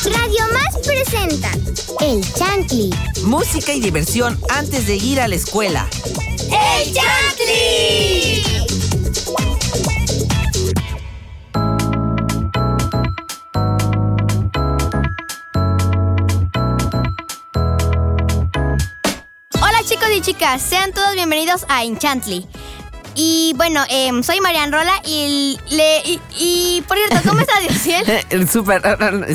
Radio Más presenta El Chantli. Música y diversión antes de ir a la escuela. ¡El Chantli! Hola chicos y chicas, sean todos bienvenidos a Enchantly. Y bueno, em, soy Marian Rola y le y, y, por cierto, ¿cómo estás, Diosiel? Eh, Súper,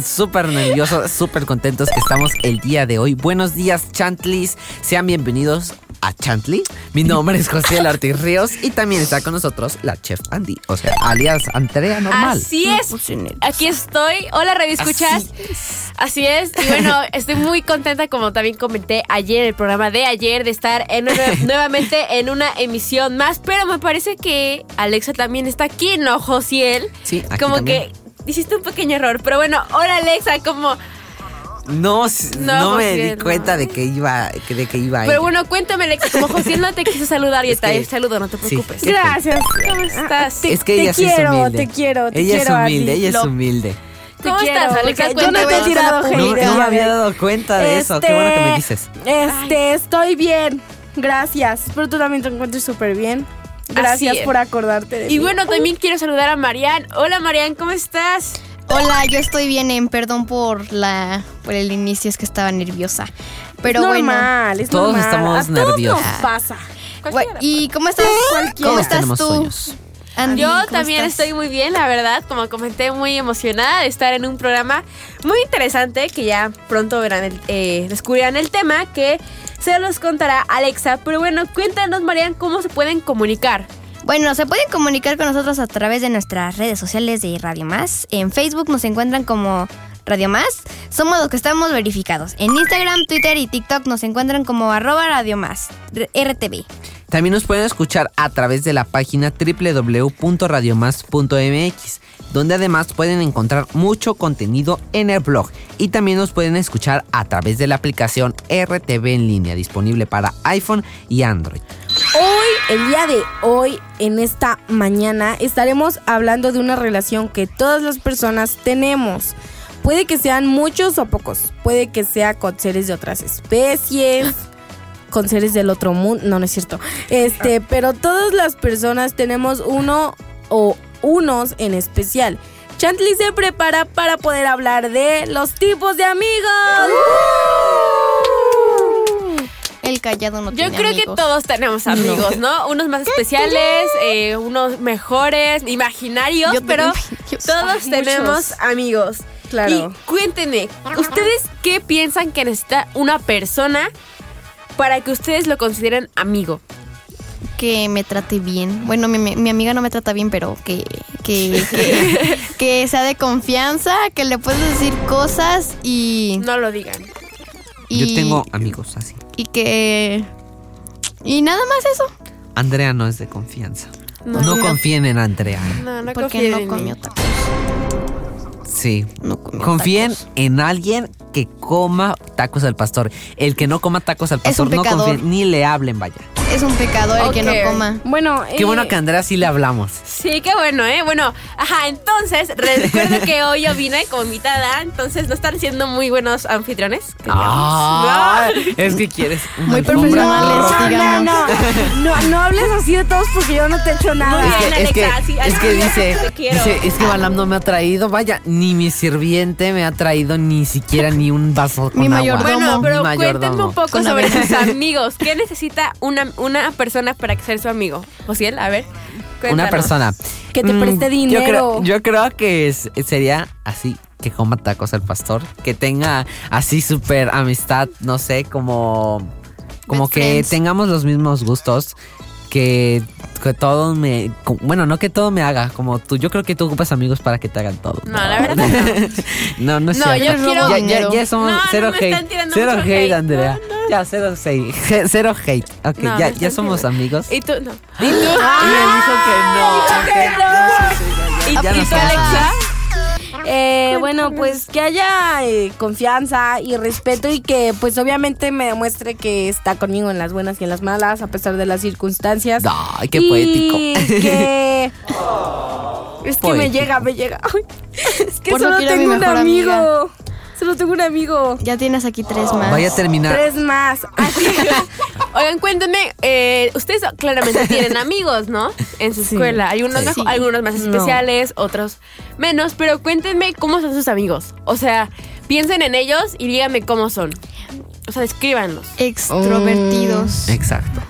súper nerviosos, súper contentos que estamos el día de hoy. Buenos días, Chantlis. Sean bienvenidos a Chantley. Mi nombre es José Ortiz Ríos y también está con nosotros la chef Andy, o sea, alias Andrea Normal. Así es. Aquí estoy. Hola, Radio Escuchas. Así es. Y bueno, estoy muy contenta, como también comenté ayer en el programa de ayer, de estar en una- nuevamente en una emisión más. Pero me parece que Alexa también está aquí, ¿no, Josiel? Sí, aquí Como también. que hiciste un pequeño error. Pero bueno, hola, Alexa, como. No, No, no, me José, di no. cuenta de que iba, de que iba Pero ella. bueno, cuéntame, Alexa, como Josiel no te quiso saludar y Es está que- ahí, saludo, no te preocupes. Sí. Gracias. ¿Cómo estás? Te- es que te ella sí es quiero, humilde. te quiero, te ella quiero, es humilde, ella Lo- es humilde. ¿Cómo estás, Alexa? Yo no te he Cuéntame. tirado No, hate. no me había dado cuenta de eso. Qué bueno que me dices. Este, estoy bien. Gracias. Espero tú también te encuentres súper bien. Gracias por acordarte de Y mí. bueno, también quiero saludar a Marian. Hola, Marian, ¿cómo estás? Hola, yo estoy bien, em, perdón por la por el inicio, es que estaba nerviosa. Pero es bueno. normal, es Todos normal. estamos A todos nerviosos. nos pasa. ¿Y cómo estás? ¿Cómo Todos estás tú? sueños. Andy, Yo ¿cómo también estás? estoy muy bien, la verdad. Como comenté, muy emocionada de estar en un programa muy interesante que ya pronto verán, el, eh, descubrirán el tema que se los contará Alexa. Pero bueno, cuéntanos, Marian, cómo se pueden comunicar. Bueno, se pueden comunicar con nosotros a través de nuestras redes sociales de Radio Más. En Facebook nos encuentran como Radio Más. Somos los que estamos verificados. En Instagram, Twitter y TikTok nos encuentran como arroba Radio Más, RTV. También nos pueden escuchar a través de la página www.radiomás.mx, donde además pueden encontrar mucho contenido en el blog. Y también nos pueden escuchar a través de la aplicación RTV en línea, disponible para iPhone y Android. Hoy, el día de hoy, en esta mañana, estaremos hablando de una relación que todas las personas tenemos. Puede que sean muchos o pocos. Puede que sea con seres de otras especies, con seres del otro mundo. No, no es cierto. Este, pero todas las personas tenemos uno o unos en especial. Chantley se prepara para poder hablar de los tipos de amigos. El callado no Yo tiene creo que todos tenemos amigos, ¿no? Unos más especiales, eh, unos mejores, imaginarios, Yo pero tengo todos tenemos amigos. Claro. Y cuéntenme, ¿ustedes qué piensan que necesita una persona para que ustedes lo consideren amigo? Que me trate bien. Bueno, mi amiga no me trata bien, pero que, que, que, que sea de confianza, que le puedes decir cosas y... No lo digan. Y Yo tengo amigos así. Y que... Y nada más eso. Andrea no es de confianza. No. No, confíen en Andrea. No, no porque confíen no comió tacos. Sí. No Confíen tacos. en alguien que coma tacos al pastor. El que no coma tacos al Es pastor no confíen, ni le hablen, vaya. Es un pecador el que no coma. Bueno, Qué eh, bueno que a Andrea sí le hablamos. Sí, qué bueno, ¿eh? Bueno, ajá, entonces, recuerdo que hoy yo vine como invitada, entonces no están siendo muy buenos anfitriones. que. Ah, es que quieres una Muy profesionales. No, no, no, no hables así de todos porque yo no te he hecho nada. Muy Es bien, que, es que, Alexa, es que es, dice, te quiero. dice, es que Balam no me ha traído, vaya, ni mi sirviente me ha traído ni siquiera ni un vaso con Mi agua. mayordomo. Bueno, pero Mi cuéntenme un poco Con sobre sus amigos. ¿Qué necesita una, una persona para ser su amigo? Ociel, a ver. Una cuéntanos. persona. Que te preste Yo dinero. creo, yo creo que es- sería así, que coma tacos al pastor, que tenga así súper amistad, no sé, como, como Best que friends. tengamos los mismos gustos, que, que todo me, bueno, no que todo me haga, como tú, yo creo que tú ocupas amigos para que te hagan todo. No, la verdad no. No, no es No, cierto. yo quiero ya, ya, ya somos No, no cero hate. Cero hate, hate. Andrea. Ya, cero hate. Cero hate. Ok, No, ya, ya somos amigos. ¿Y tú? No. ¿Y tú? y él dijo que no. ok. ¿Y, Ya y no tú, Alexa? Eh, bueno, pues que haya eh, confianza y respeto y que pues obviamente me demuestre que está conmigo en las buenas y en las malas a pesar de las circunstancias. Ay, qué Y poético. que... Es que me llega, me llega. Es que Por solo mi tengo un amigo. Solo tengo un amigo. Ya tienes aquí tres más. Vaya a terminar. Tres más. Oigan, cuéntenme, eh, ustedes claramente tienen amigos, ¿no? En su escuela. Hay unos, Sí. mejo- algunos más especiales, otros menos, pero cuéntenme cómo son sus amigos. O sea, piensen en ellos y díganme cómo son. O sea, descríbanlos. Extrovertidos. Exacto.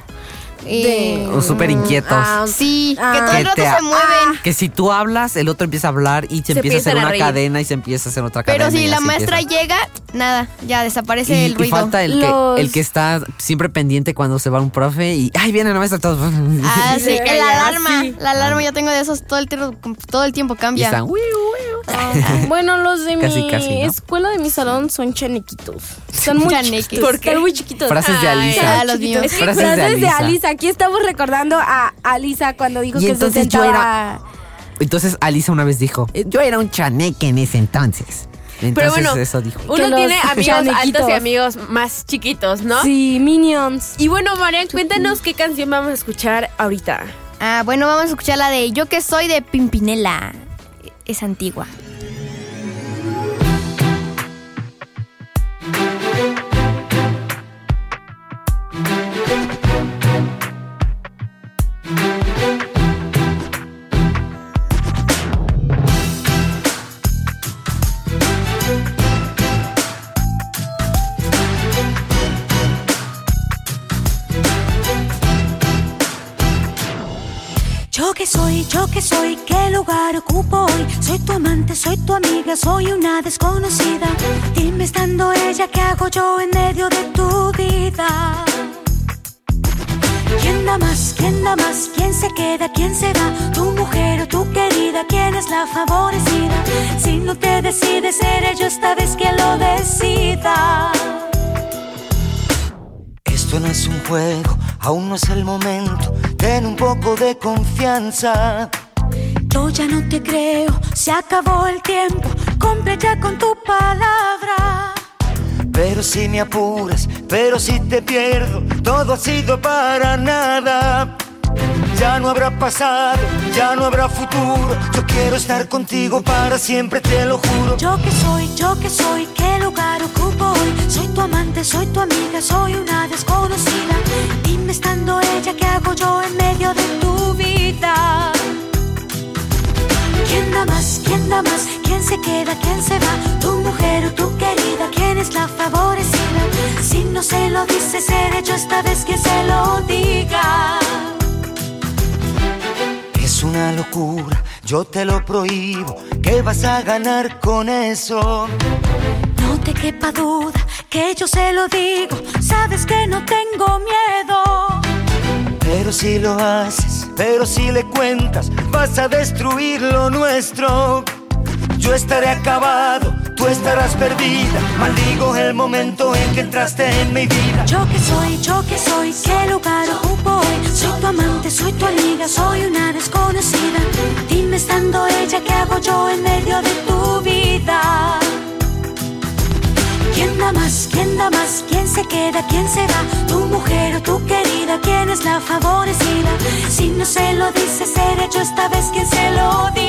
Eh, O súper inquietos. Ah, sí, Ah. que todo Que el rato te- se mueven. Que si tú hablas, el otro empieza a hablar y se, Se empieza a hacer a una cadena y se empieza a hacer otra cadena. Pero si la maestra empieza. llega, nada, ya desaparece Y, el y ruido. falta el Los- que, el que está siempre pendiente cuando se va un profe y ¡ay, viene la maestra! Todos. Ah, sí, ya, alarma. sí. La alarma yo tengo de esos todo el tiempo, todo el tiempo y cambia. están. "Wiu, wiu". Bueno, los de Casi, mi casi, ¿no? escuela de mi salón son chanequitos. Están muy Chaneques. chiquitos. ¿Por qué? Están muy chiquitos. Frases de Alisa. ah, los míos. Es que Frases de frases de Alisa. Alisa. Aquí estamos recordando a Alisa cuando dijo Y que entonces se yo sentaba. Entonces Alisa una vez dijo, "Eh, yo era un chaneque en ese entonces. Entonces Pero bueno, eso dijo. uno tiene amigos altos y amigos más chiquitos, ¿no? Sí, Minions. Y bueno, Marian, cuéntanos qué canción vamos a escuchar ahorita. Ah, bueno, vamos a escuchar la de Yo que soy de Pimpinela. Es antigua. Soy una desconocida. Dime estando ella, ¿qué hago yo en medio de tu vida? ¿Quién da más? ¿Quién da más? ¿Quién se queda? ¿Quién se va? ¿Tu mujer o tu querida? ¿Quién es la favorecida? Si no te decides, seré yo esta vez quien lo decida. Esto no es un juego, aún no es el momento. Ten un poco de confianza. Yo ya no te creo, se acabó el tiempo. Cumple ya con tu palabra. Pero si me apuras, pero si te pierdo, todo ha sido para nada. Ya no habrá pasado, ya no habrá futuro. Yo quiero estar contigo para siempre, te lo juro. Yo que soy, yo que soy, qué lugar ocupo hoy. Soy tu amante, soy tu amiga, soy una desconocida. Dime estando ella, ¿qué hago yo en medio de tu vida? ¿Quién da más? ¿Quién da más? ¿Quién se queda? ¿Quién se va? ¿Tu mujer o tu querida? ¿Quién es la favorecida? Si no se lo dice, seré yo esta vez que se lo diga. Es una locura, yo te lo prohíbo. ¿Qué vas a ganar con eso? No te quepa duda que yo se lo digo. Sabes que no tengo miedo. Pero si lo haces, pero si le cuentas, vas a destruir lo nuestro. Yo estaré acabado, tú estarás perdida. Maldigo el momento en que entraste en mi vida. Yo que soy, yo que soy, qué lugar hoy. Soy tu amante, soy tu amiga, soy una desconocida. Dime estando ella, ¿qué hago yo en medio de tu vida? ¿Quién da más? ¿Quién da más? ¿Quién se queda? ¿Quién se va? ¿Tu mujer o tu querida? ¿Quién es la favorecida? Si no se lo dice, seré yo esta vez quien se lo diga.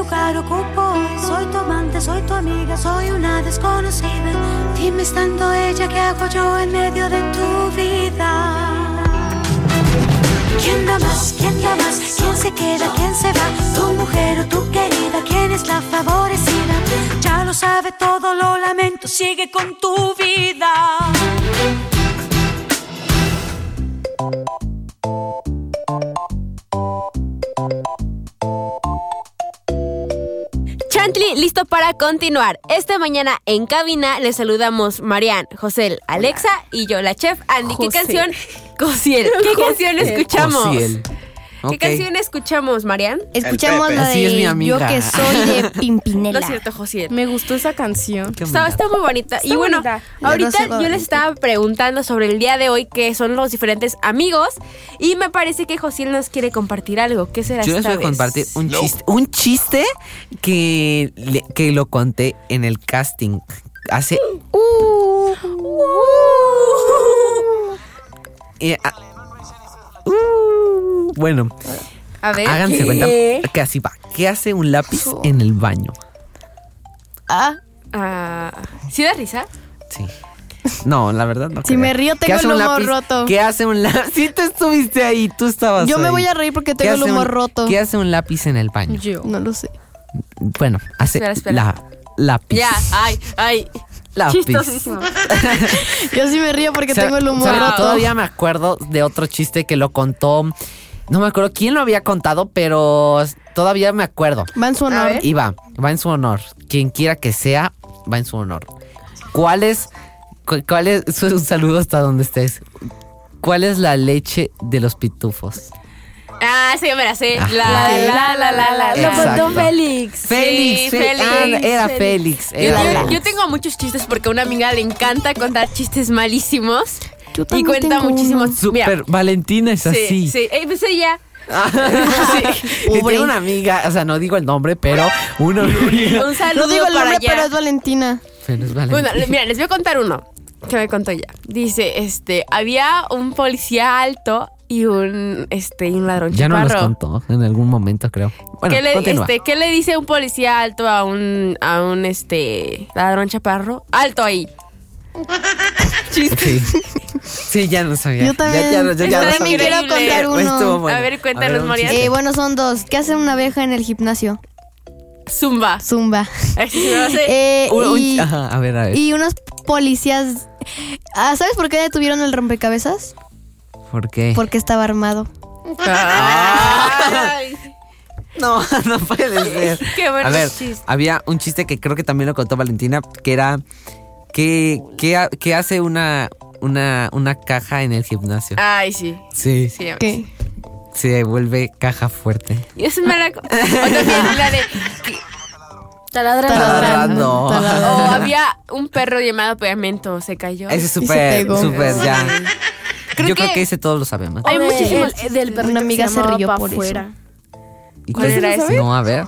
Lugar ocupo. Soy tu amante, soy tu amiga, soy una desconocida. Dime estando ella, ¿qué hago yo en medio de tu vida? ¿Quién da más? ¿Quién da más? ¿Quién se queda? ¿Quién se va? ¿Tu mujer o tu querida? ¿Quién es la favorecida? Ya lo sabe todo, lo lamento, sigue con tu vida. Listo para continuar. Esta mañana en cabina les saludamos Marian, José, Alexa y yo, la chef Andy. ¿Qué José. canción? Cosiel. ¿Qué canción escuchamos? Cosiel. ¿Qué canción escuchamos, Marian? Escuchamos la Así es mi de amiga. Yo que soy de Pimpinela. es cierto, Josiel. Me gustó esa canción. Está, bonita. está muy bonita. y bueno, bonita. ahorita yo les estaba preguntando sobre el día de hoy, que son los diferentes amigos. Y me parece que Josiel nos quiere compartir algo. ¿Qué será Yo les voy a compartir un chiste. Un chiste que, le- que lo conté en el casting hace. Eh, ah, uh, bueno, A ver. Háganse ¿Qué? cuenta que así va. ¿Qué hace un lápiz en el baño? Ah, Ah, ¿Sí da risa? Sí. No, la verdad no. Si creo. me río, ¿Qué tengo el humor lápiz? roto. ¿Qué hace un lápiz? Si tú estuviste ahí, tú estabas yo me voy a reír porque ¿Qué tengo el un- humor roto. ¿Qué hace un lápiz en el baño? Yo. No lo sé. Bueno, hace Espera, espera. la lápiz. Ya, ay, ay. Lápiz. Chistosísimo. Yo sí me río porque O sea, tengo el humor ¿saben? roto. Todavía me acuerdo de otro chiste que lo contó. No me acuerdo quién lo había contado, pero todavía me acuerdo. Va en su honor. Y va, va en su honor. Quien quiera que sea, va en su honor. ¿Cuál es, cu- cuál es, un saludo hasta donde estés. ¿Cuál es la leche de los pitufos? Ah, sí, yo me la sé. La, la, la, la, la, Lo contó Félix. Félix, Félix, ah, era Félix. Félix. Yo, era yo- Félix. yo tengo muchos chistes porque a una amiga le encanta contar chistes malísimos. Yo Y cuenta tengo uno. Super, Mira, Valentina es sí, así. sí. Pues ella. Y tengo una amiga, o sea, no digo el nombre, pero una amiga. Un saludo No digo el para nombre, allá. pero es Valentina. Pero es Valentina. Bueno, le- mira, les voy a contar uno que me contó ella. Dice, este, había un policía alto y un, este, y un ladrón ya no nos chaparro. contó en algún momento, creo. Bueno, ¿Qué, le, continúa. este, ¿Qué le dice un policía alto a un, a un, este, ladrón chaparro? Alto ahí. Sí. Sí, ya no sabía. Yo también. Ya, ya, ya, ya Yo no también sabía. quiero contar Pues uno. bueno. A ver, cuéntanos, María. chiste. Eh, bueno, son dos. ¿Qué hace una abeja en el gimnasio? Zumba. Zumba. Eh, Un- un- y, ajá, a ver, a ver. y unos policías. Ah, ¿Sabes por qué detuvieron el rompecabezas? ¿Por qué? Porque estaba armado. Ay. No, no puede ser. Qué buenos A ver, chistes. había un chiste que creo que también lo contó Valentina, que era que, que, ha- que hace una, una, una caja en el gimnasio. Ay, sí. Sí, Sí, ¿Qué? se vuelve caja fuerte. Y es mala. co- O también la de. Taladrando. Taladrando. O había un perro llamado Pegamento, se cayó. Ese es se súper, pegó. súper, ya. Creo Yo creo que- que ese todos lo sabemos. Hay O de- muchísimos el- del perrito Una que amiga se llamaba rió Pa' por eso. Fuera. ¿Y ¿Cuál era ese? No, a ver.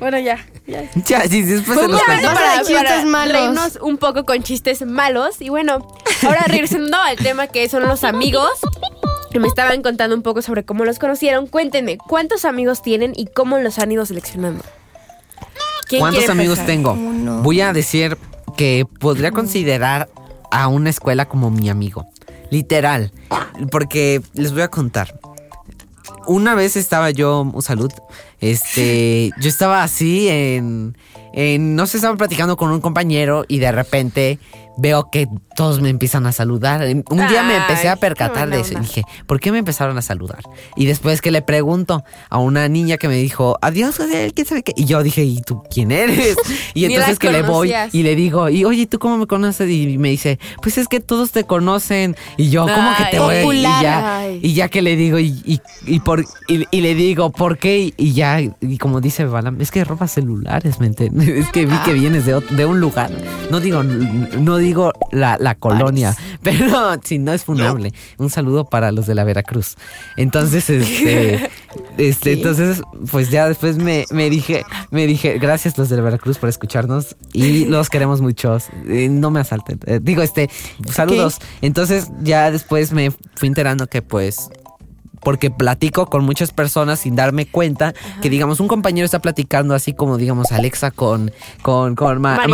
Bueno, ya. Ya. Sí, después se los cuento. Para, para malos. reírnos un poco con chistes malos. Y bueno, ahora regresando al tema que son los amigos. Que me estaban contando un poco sobre cómo los conocieron. Cuéntenme, ¿cuántos amigos tienen y cómo los han ido seleccionando? ¿Quién ¿Cuántos amigos empezar? tengo? Uno. Voy a decir que podría considerar a una escuela como mi amigo. Literal. Porque les voy a contar. Una vez estaba yo, un salud, este, yo estaba así en, en, no sé, estaba platicando con un compañero y de repente veo que todos me empiezan a saludar. Un día me empecé a percatar de eso y dije, ¿por qué me empezaron a saludar? Y después que le pregunto a una niña que me dijo, adiós, ¿quién sabe qué? Y yo dije, ¿y tú quién eres? Y entonces que le voy y le digo, y oye, ¿tú cómo me conoces? Y me dice, pues es que todos te conocen. Y yo, ¿cómo que te voy? Y ya, y ya que le digo, y, y, y por, y, y le digo, ¿por qué? Y ya, y como dice Balam, es que roba celulares, ¿me entiendes? Es que vi que vienes de, de un lugar. No digo, no digo la, la colonia, pero si no es funable. Un saludo para los de la Veracruz. Entonces, este, este, entonces, pues ya después me, me dije, me dije, gracias los de la Veracruz por escucharnos y los queremos muchos. Eh, no me asalten. Eh, digo, este, saludos. Entonces, ya después me fui enterando que pues porque platico con muchas personas sin darme cuenta que digamos un compañero está platicando así como digamos Alexa con con con Ma-.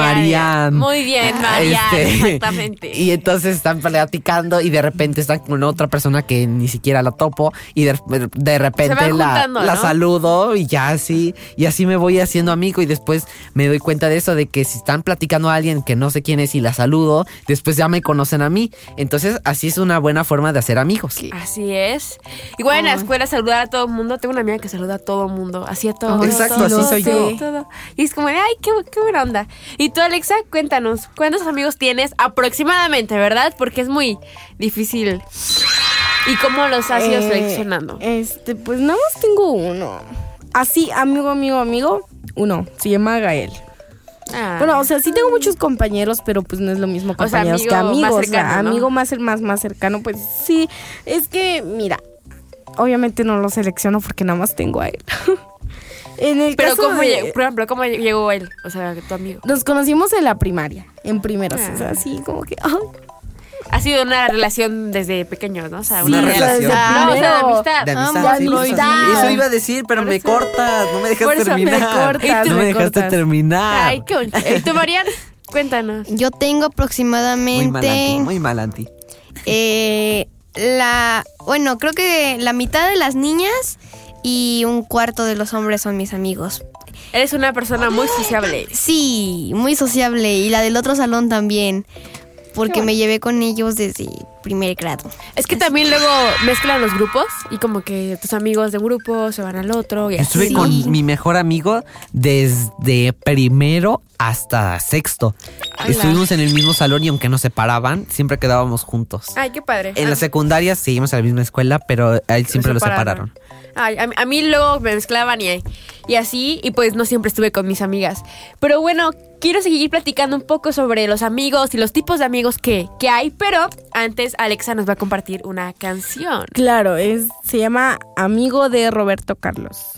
Muy bien, Marian, exactamente. y entonces están platicando y de repente están con otra persona que ni siquiera la topo y de, de repente la, juntando, la ¿no? saludo y ya así y así me voy haciendo amigo y después me doy cuenta de eso de que si están platicando a alguien que no sé quién es y la saludo después ya me conocen a mí entonces así es una buena forma de hacer amigos Así es. Igual en la escuela saludar a todo el mundo. Tengo una amiga que saluda a todo el mundo. Así a todo. Exacto, todo, así todo, soy yo. todo. Y es como, ay, qué, qué buena onda. Y tú, Alexa, cuéntanos, ¿cuántos amigos tienes aproximadamente, verdad? Porque es muy difícil. ¿Y cómo los has ido Eh, seleccionando? Este, pues nada más tengo uno. Así, amigo, amigo, amigo. Uno. Se llama Gael. Ah. Bueno, o sea, sí tengo muchos compañeros, pero pues no es lo mismo O sea, compañeros amigo que más amigos. o sea, cercano, ¿no? amigo más, más, más cercano, pues sí. Es que, mira, obviamente no lo selecciono porque nada más tengo a él. en el Pero caso ¿cómo de- llegó, por ejemplo, cómo llegó él? O sea, tu amigo. Nos conocimos en la primaria, en primeros, o Ah. sea, así como que... ha sido una relación desde pequeños, ¿no? O sea, Una relación. desde Ah, o sea, de amistad. De amistad, sí, pues, amistad. Eso iba a decir, pero Por me eso- cortas, no me dejas por eso me terminar. cortas, no me me dejaste cortas. terminar. Ay, qué. Eh, ¿Tú, Marian? Cuéntanos. Yo tengo muy mal, anti, aproximadamente muy mal, anti. eh, la, bueno, creo que la mitad de las niñas y un cuarto de los hombres son mis amigos. Eres una persona muy sociable. Sí, muy sociable y la del otro salón también, porque me llevé con ellos desde primer grado. Es que también luego mezclan los grupos y como que tus amigos de un grupo se van al otro y Yo así. Estuve con mi mejor amigo desde primero hasta sexto. Estuvimos en el mismo salón y aunque nos separaban, siempre quedábamos juntos. Ay, qué padre. En Ah, la secundaria seguimos en la misma escuela, pero a él siempre lo separaron. Ay, a, a mí luego me mezclaban y, y así, y pues no siempre estuve con mis amigas. Pero bueno, quiero seguir platicando un poco sobre los amigos y los tipos de amigos que, que hay, pero antes Alexa nos va a compartir una canción. Claro, es, se llama Amigo de Roberto Carlos.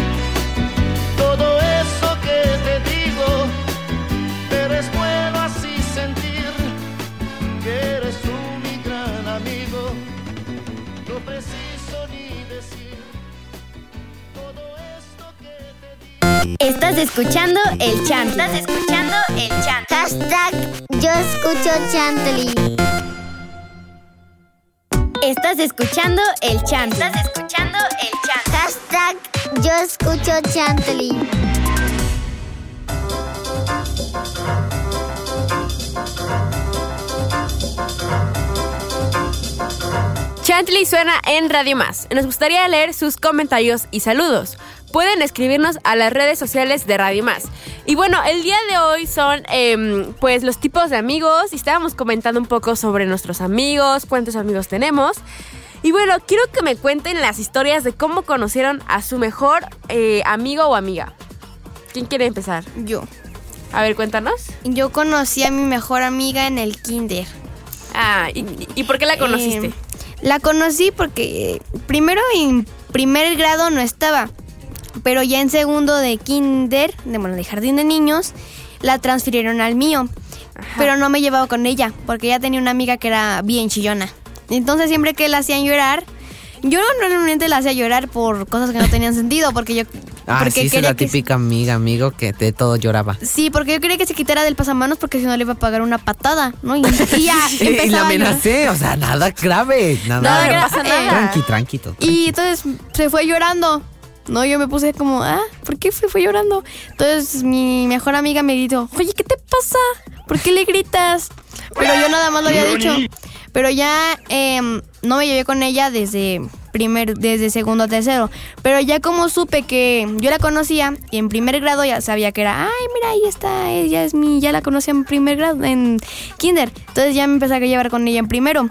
Estás escuchando el chant. Estás escuchando el chant. Hashtag yo escucho Chantley. Estás escuchando el chant. Estás escuchando el chant. Hashtag yo escucho Chantley. Chantley suena en Radio Más. Nos gustaría leer sus comentarios y saludos. Pueden escribirnos a las redes sociales de Radio Más. Y bueno, el día de hoy son em, pues los tipos de amigos y estábamos comentando un poco sobre nuestros amigos, cuántos amigos tenemos. Y bueno, quiero que me cuenten las historias de cómo conocieron a su mejor eh, amigo o amiga. ¿Quién quiere empezar? Yo. A ver, cuéntanos. Yo conocí a mi mejor amiga en el kinder. Ah, ¿y, y por qué la conociste? Eh, la conocí porque primero en primer grado no estaba, pero ya en segundo de kinder, de, bueno, de jardín de niños, la transfirieron al mío. Pero no me llevaba con ella, porque ella tenía una amiga que era bien chillona. Entonces siempre que la hacían llorar, yo normalmente la hacía llorar por cosas que no tenían sentido, porque yo... Ah, porque sí, es quería la que- típica amiga, amigo, que de todo lloraba. Sí, porque yo quería que se quitara del pasamanos porque si no le iba a pagar una patada, ¿no? Y, y ya Y, la amenacé, o sea, nada grave, nada, Nada no gra- pasa nada. Tranqui, tranqui, todo. Y entonces se fue llorando. No, yo me puse como, ah, ¿por qué se fue llorando? Entonces mi mejor amiga me dijo, oye, ¿qué te pasa? ¿Por qué le gritas? Pero yo nada más lo había dicho. Pero ya em, no me llevé con ella desde primer, desde segundo a tercero. Pero ya como supe que yo la conocía y en primer grado ya sabía que era, ay, mira, ahí está, ella es mi, ya la conocía en primer grado, en kinder. Entonces ya me empecé a llevar con ella en primero.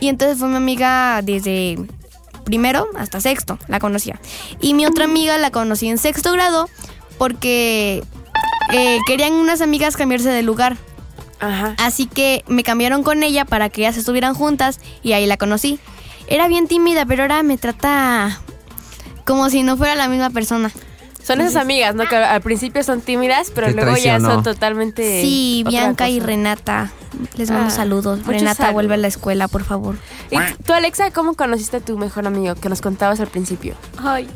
Y entonces fue mi amiga desde primero hasta sexto, la conocía. Y mi otra amiga la conocí en sexto grado porque eh, querían unas amigas cambiarse de lugar. Ajá. Así que me cambiaron con ella para que ellas estuvieran juntas y ahí la conocí. Era bien tímida, pero ahora me trata como si no fuera la misma persona. Son esas amigas, ¿no? Que al principio son tímidas, pero Te luego ya son totalmente. Sí, otra Bianca y cosa. Renata. Les mando Ah, saludos. muchos Renata, saludos. vuelve a la escuela, por favor. ¿Y tú, Alexa, cómo conociste a tu mejor amigo que nos contabas al principio? Ay,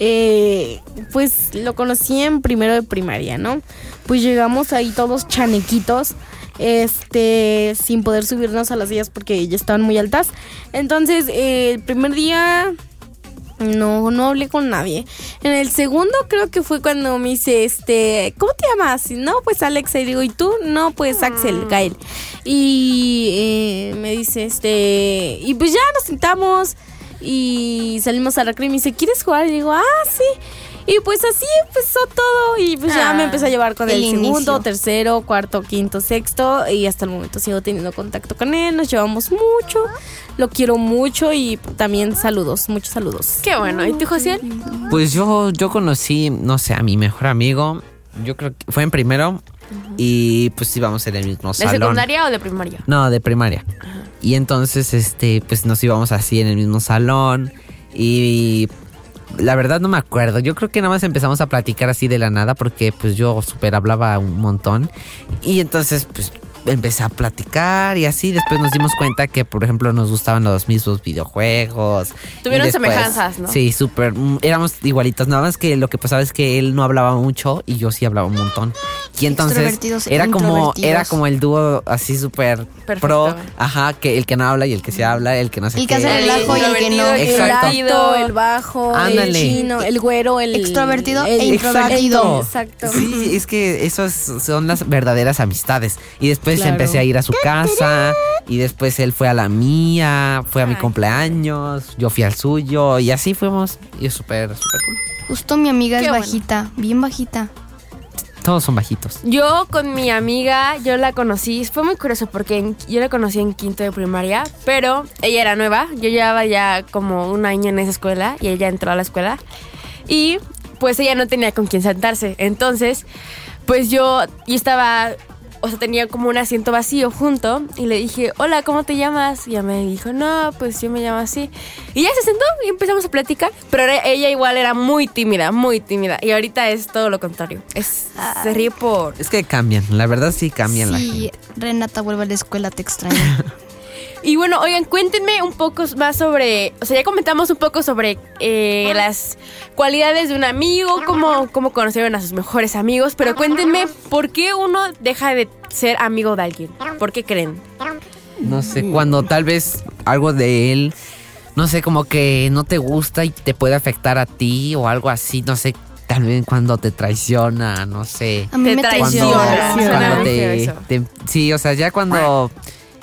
eh, pues lo conocí en primero de primaria, ¿no? Pues llegamos ahí todos chanequitos, este, sin poder subirnos a las sillas porque ya estaban muy altas. Entonces, eh, el primer día no, no hablé con nadie. En el segundo creo que fue cuando me dice, este, ¿cómo te llamas? Y, No, pues Alexa. Y digo, ¿y tú? No, pues Axel, Gael. Y eh, me dice, este, y pues ya nos sentamos y salimos a la crema y me dice, ¿quieres jugar? Y digo, ah, sí. Y pues así empezó todo y pues ya Ah, me empecé a llevar con el el, segundo, inicio. tercero, cuarto, quinto, sexto y hasta el momento sigo teniendo contacto con él, nos llevamos mucho, lo quiero mucho y también saludos, muchos saludos. Qué bueno. ¿Y tú, José? Pues yo, yo conocí, no sé, a mi mejor amigo. Yo creo que fue en primero y pues íbamos en el mismo ¿De salón. secundaria o de primaria? No, de primaria. Y entonces, este, pues nos íbamos así en el mismo salón. Y la verdad no me acuerdo. Yo creo que nada más empezamos a platicar así de la nada porque pues yo super hablaba un montón. Y entonces, pues empecé a platicar y así. Después nos dimos cuenta que, por ejemplo, nos gustaban los mismos videojuegos. Tuvieron después- semejanzas, ¿no? Sí, súper. mm, Éramos igualitos. Nada más que lo que pasaba es que él no hablaba mucho y yo sí hablaba un montón. Y entonces era como, era como el dúo así súper pro. Ajá, que el que no habla y el que se habla, el que no sé El que hace el ajo y el que no. El Exacto. alto, el bajo, Ándale. el chino, el güero, el Extrovertido el- e introvertido. Exacto. Sí, es que esas son las verdaderas amistades. Y después Claro. empecé a ir a su casa. Y después él fue a la mía. Fue a mi cumpleaños. Yo fui al suyo. Y así fuimos. Y es súper, súper cool. Justo mi amiga Qué es bueno. bajita, bien bajita. Todos son bajitos. Yo con mi amiga, yo la conocí, fue muy curioso porque en- yo la conocí en quinto de primaria, pero ella era nueva, yo llevaba ya como un año en esa escuela y ella entró a la escuela y pues ella no tenía con quién sentarse, entonces pues yo, yo estaba, o sea, tenía como un asiento vacío junto y le dije, hola, ¿cómo te llamas? Y ella me dijo, no, pues yo me llamo así. Y ya se sentó y empezamos a platicar, pero ella igual era muy tímida, muy tímida y ahorita es todo lo contrario, es, se ríe por... Es que cambian. La verdad sí cambian la Sí, gente. Renata, vuelve a la escuela, te extraño. Y bueno, oigan, cuéntenme un poco más sobre, o sea, ya comentamos un poco sobre eh, las cualidades de un amigo, cómo, cómo conocieron a sus mejores amigos, pero cuéntenme por qué uno deja de ser amigo de alguien. ¿Por qué creen? No sé, cuando tal vez algo de él, no sé, como que no te gusta y te puede afectar a ti o algo así, no sé, tal vez cuando te traiciona, no sé. A mí Te me traiciona. Cuando, te- Sí, o sea, ya cuando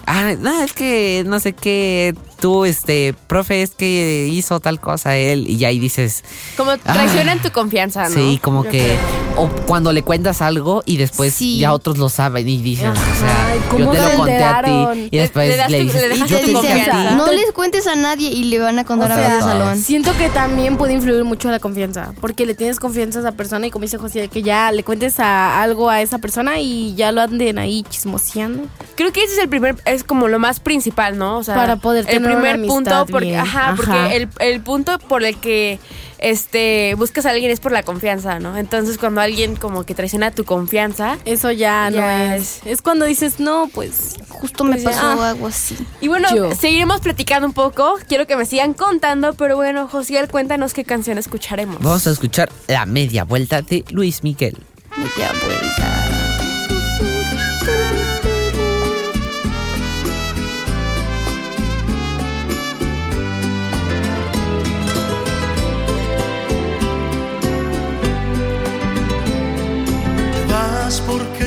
ah, no, es que no sé qué, tú, este, profe, es que hizo tal cosa él, y ahí dices, Como traicionan tu confianza, ¿no? sí, como Yo que, creo. o cuando le cuentas algo y después Sí. ya otros lo saben y dices, o sea, yo ¿cómo te lo conté a enteraron? ti, y después Le- le, le dices, le y yo Te dicen, no les cuentes a nadie y le van a contar O a sea, medio salón. Siento que también puede influir mucho la confianza, porque le tienes confianza a esa persona y como dice José, que ya le cuentes a algo a esa persona y ya lo anden ahí chismoseando. Creo que ese es el primer, es como lo más principal, ¿no? O sea, Para poder tener primer punto, porque, ajá, Ajá. porque el, el punto por el que este buscas a alguien es por la confianza, ¿no? Entonces cuando alguien como que traiciona tu confianza, Eso ya, no es. Es cuando dices, no, pues Justo me Pues ya. pasó algo así. Y bueno, Yo. seguiremos platicando un poco. Quiero que me sigan contando, pero bueno, Josiel, cuéntanos qué canción escucharemos. Vamos a escuchar la media vuelta de Luis Miguel. Media vuelta.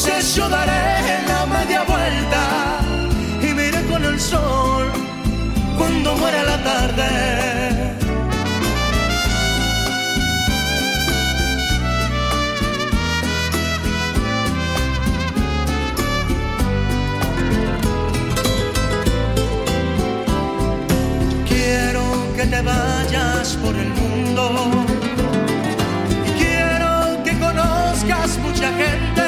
Entonces yo daré la media vuelta y me iré con el sol cuando muera la tarde. Quiero que te vayas por el mundo y quiero que conozcas mucha gente.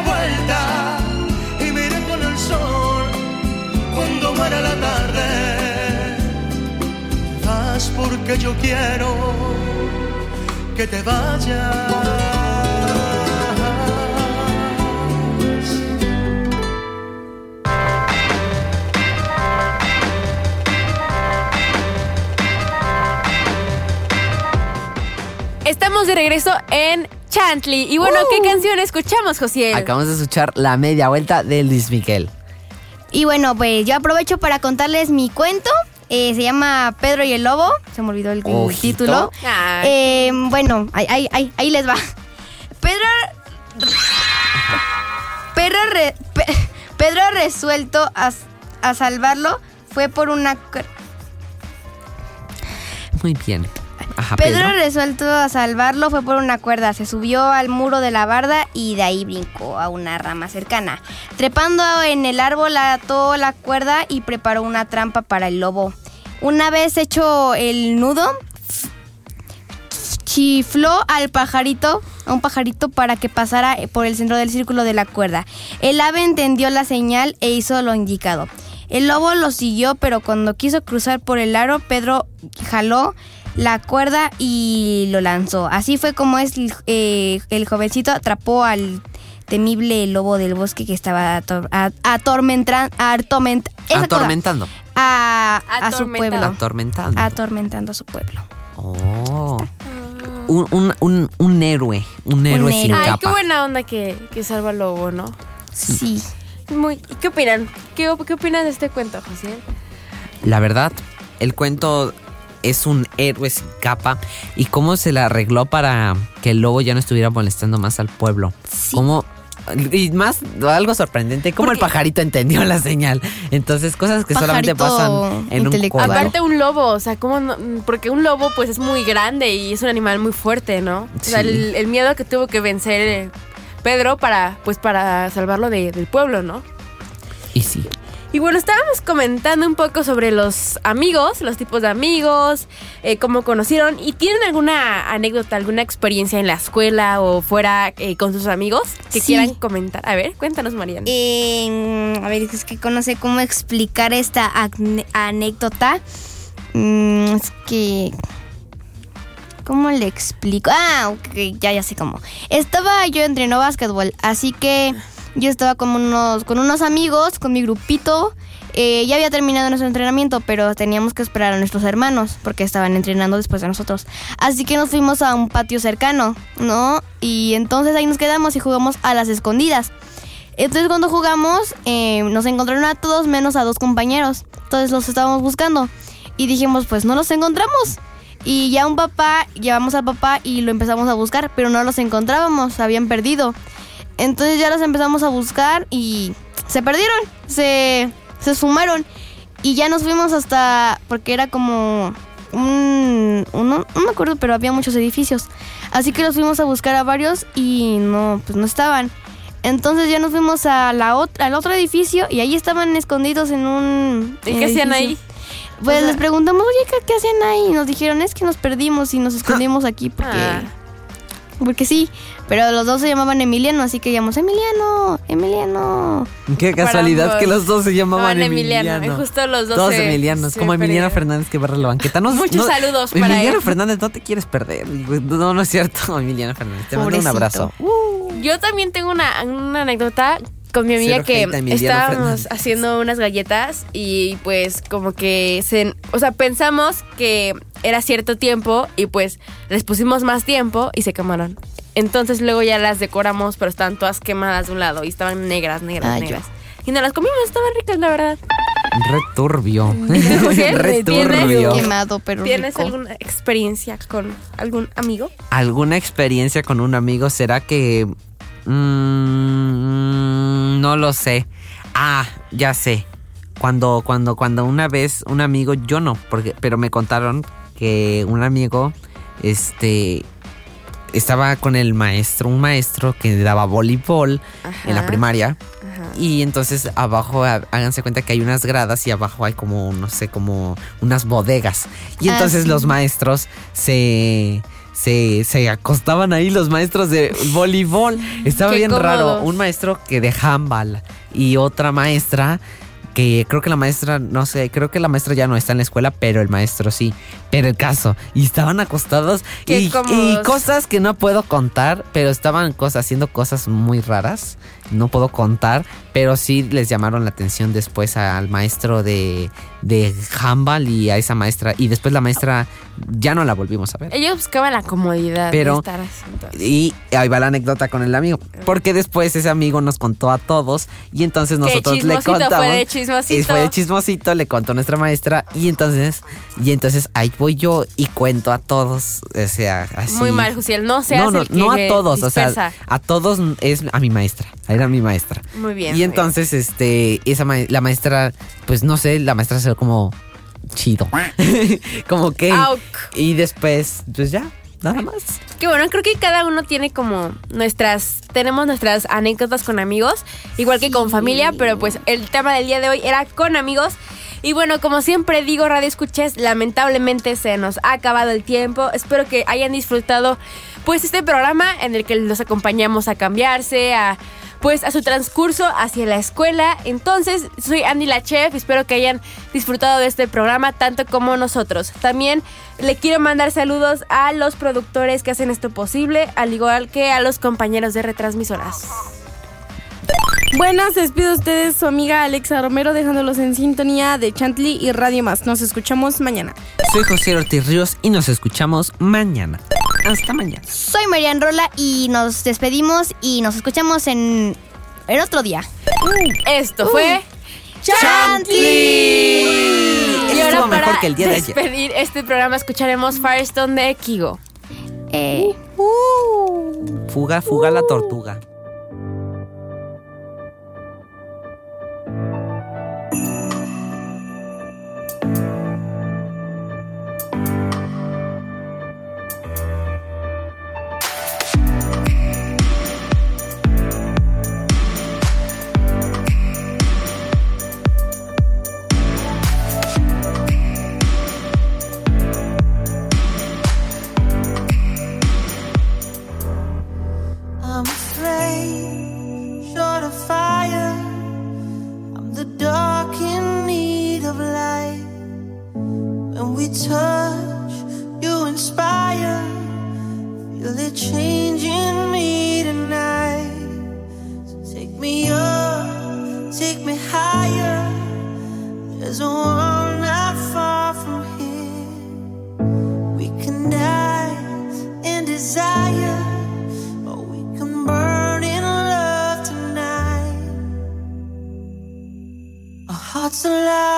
vuelta y me iré con el sol cuando muera la tarde. Vas porque yo quiero que te vayas. Estamos de regreso en Chantley. Y bueno, ¿qué canción escuchamos, Josiel? Acabamos de escuchar la media vuelta de Luis Miguel. Y bueno, pues yo aprovecho para contarles mi cuento. Eh, se llama Pedro y el Lobo. Se me olvidó el, Ojito. título. Eh, bueno, ahí, ahí, ahí, ahí les va. Pedro. Pedro, re- Pe- Pedro resuelto a, a salvarlo fue por una. Muy bien. Ajá, Pedro, Pedro. resuelto a salvarlo fue por una cuerda. Se subió al muro de la barda y de ahí brincó a una rama cercana. Trepando en el árbol ató la cuerda y preparó una trampa para el lobo. Una vez hecho el nudo, chifló al pajarito, a un pajarito para que pasara por el centro del círculo de la cuerda. El ave entendió la señal e hizo lo indicado. El lobo lo siguió, pero cuando quiso cruzar por el aro, Pedro jaló la cuerda y lo lanzó. Así fue como es, eh, el jovencito atrapó al temible lobo del bosque que estaba ator- atormentan-. Atormentando. a, a su pueblo. Atormentando. Atormentando a su pueblo. Oh. Un, un, un, un héroe. Un héroe sin héroe. Ay, capa. qué buena onda que, que salva al lobo, ¿no? Sí. Muy, ¿y ¿Qué opinan? ¿Qué, ¿Qué opinan de este cuento, José? La verdad, el cuento es un héroe sin capa. ¿Y cómo se la arregló para que el lobo ya no estuviera molestando más al pueblo? ¿Cómo? Y más, algo sorprendente, cómo el pajarito entendió la señal. Entonces, cosas que solamente pasan en un cobar. Aparte un lobo, o sea, ¿cómo no? Porque un lobo pues es muy grande y es un animal muy fuerte, ¿no? O sea, Sí. el, el miedo que tuvo que vencer eh, Pedro para, pues para salvarlo de- del pueblo, ¿no? Y sí. Y bueno, estábamos comentando un poco sobre los amigos, los tipos de amigos, eh, cómo conocieron. ¿Y tienen alguna anécdota, alguna experiencia en la escuela o fuera eh, con sus amigos que Sí. quieran comentar? A ver, cuéntanos, Mariana. Eh, a ver, es que conoce cómo explicar esta anécdota. Mm, es que. ¿Cómo le explico? Ah, ok, ya, ya sé cómo. Estaba yo entrenando básquetbol, así que yo estaba con unos, con unos amigos, con mi grupito. Eh, ya había terminado nuestro entrenamiento, pero teníamos que esperar a nuestros hermanos porque estaban entrenando después de nosotros. Así que nos fuimos a un patio cercano, ¿no? Y entonces ahí nos quedamos y jugamos a las escondidas. Entonces cuando jugamos eh, nos encontraron a todos menos a dos compañeros. Entonces los estábamos buscando y dijimos pues no los encontramos. Y ya un papá, llevamos al papá y lo empezamos a buscar, pero no los encontrábamos, habían perdido. Entonces ya los empezamos a buscar y se perdieron, se, se sumaron. Y ya nos fuimos hasta, porque era como un, uno, no me acuerdo, pero había muchos edificios. Así que los fuimos a buscar a varios y no, pues no estaban. Entonces ya nos fuimos a la otra, al otro edificio y ahí estaban escondidos en un... ¿Y qué hacían ahí? Pues O sea- les preguntamos, oye, ¿qué, qué hacían ahí? Y nos dijeron, es que nos perdimos y nos escondimos aquí porque... Ah. Porque sí, pero los dos se llamaban Emiliano, así que llamamos Emiliano, Emiliano. Qué casualidad ambos. que los dos se llamaban Llamaban Emiliano. Emiliano, justo los dos Dos Emilianos, se como Emiliano perdieron. Fernández que barra la banqueta. No, Muchos no- saludos para Emiliano él. Fernández, no te quieres perder. No, no es cierto, Emiliano Fernández. Te mando un abrazo. Yo también tengo una, una anécdota con mi amiga Cero que estábamos haciendo unas galletas y pues como que se, o sea, pensamos que era cierto tiempo y pues les pusimos más tiempo y se quemaron. Entonces luego ya las decoramos, pero estaban todas quemadas de un lado y estaban negras, negras, Ay, negras. Y no las comimos, estaban ricas, la verdad. Re turbio. José, Re ¿tienes- turbio. Quemado, pero ¿Tienes rico. alguna experiencia con algún amigo? ¿Alguna experiencia con un amigo? ¿Será que... mm, no lo sé. Ah, ya sé. Cuando, cuando, cuando una vez un amigo, yo no, porque, pero me contaron que un amigo, este, estaba con el maestro, un maestro que daba voleibol en la primaria. Ajá. Y entonces abajo, há- háganse cuenta que hay unas gradas y abajo hay como, no sé, como unas bodegas. Y Ah, entonces sí. los maestros se, se, se acostaban ahí, los maestros de voleibol. Estaba Qué bien raro. Un maestro que de handball y otra maestra que creo que la maestra, no sé, creo que la maestra ya no está en la escuela, pero el maestro sí. Pero el caso, y estaban acostados y, y cosas que no puedo contar, pero estaban cosas, haciendo cosas muy raras. No puedo contar, pero sí les llamaron la atención después al maestro de, de handball y a esa maestra. Y después la maestra ya no la volvimos a ver. Ellos buscaban la comodidad Pero- de estar así. Y ahí va la anécdota con el amigo. Porque después ese amigo nos contó a todos y entonces nosotros le contamos. fue de chismosito. Y fue de chismosito, le contó nuestra maestra y entonces y entonces ahí voy yo y cuento a todos, o sea, así. Muy mal, Jusiel. No seas no, no, el que no a todos, o sea, a todos es a mi maestra, era mi maestra. Muy bien. Y entonces, este, esa ma- la maestra, pues no sé, la maestra se ve como chido. como que. Y después, pues ya, nada más. Que bueno, creo que cada uno tiene como nuestras, tenemos nuestras anécdotas con amigos, igual que con familia, pero pues el tema del día de hoy era con amigos. Y bueno, como siempre digo, Radio Escuches, lamentablemente se nos ha acabado el tiempo. Espero que hayan disfrutado pues este programa en el que los acompañamos a cambiarse, a pues a su transcurso hacia la escuela. Entonces, soy Andy la Chef, espero que hayan disfrutado de este programa tanto como nosotros. También le quiero mandar saludos a los productores que hacen esto posible, al igual que a los compañeros de retransmisoras. Buenas, se despide de ustedes su amiga Alexa Romero dejándolos en sintonía de Chantley y Radio Más. Nos escuchamos mañana. Soy José Ortiz Ríos y nos escuchamos mañana. Hasta mañana. Soy Marian Rola y nos despedimos y nos escuchamos en, en otro día. Uh. Esto uh. fue Chantley. Y ahora para que el día de ayer. despedir este programa escucharemos Firestone de Kigo. Eh. Uh. Fuga, fuga la tortuga. what's alive